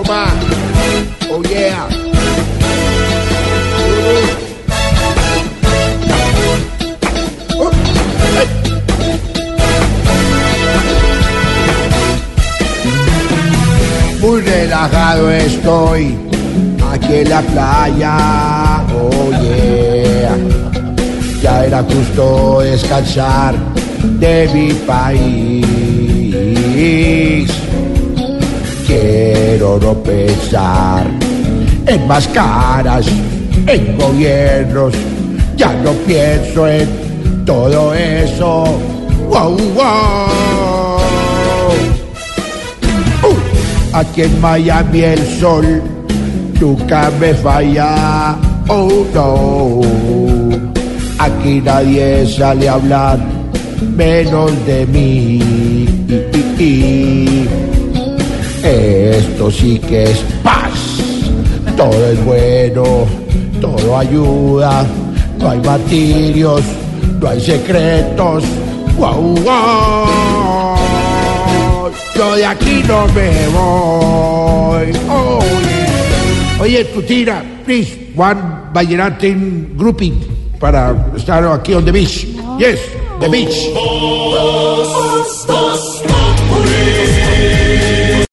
Oh! Oh, hey. Muy relajado estoy aquí en la playa, oh yeah. Ya era justo descansar de mi país. Pensar en más caras, en gobiernos. Ya no pienso en todo eso. Wow, wow. Uh, aquí en Miami el sol nunca me falla. Oh no. Aquí nadie sale a hablar menos de mí. Esto sí que es paz. Todo es bueno, todo ayuda. No hay martirios, no hay secretos. Wow. Yo de aquí no me voy. Oh, yeah. Oye, tu tira, please, one vallenatin grouping para estar aquí on the beach. Yes, the beach.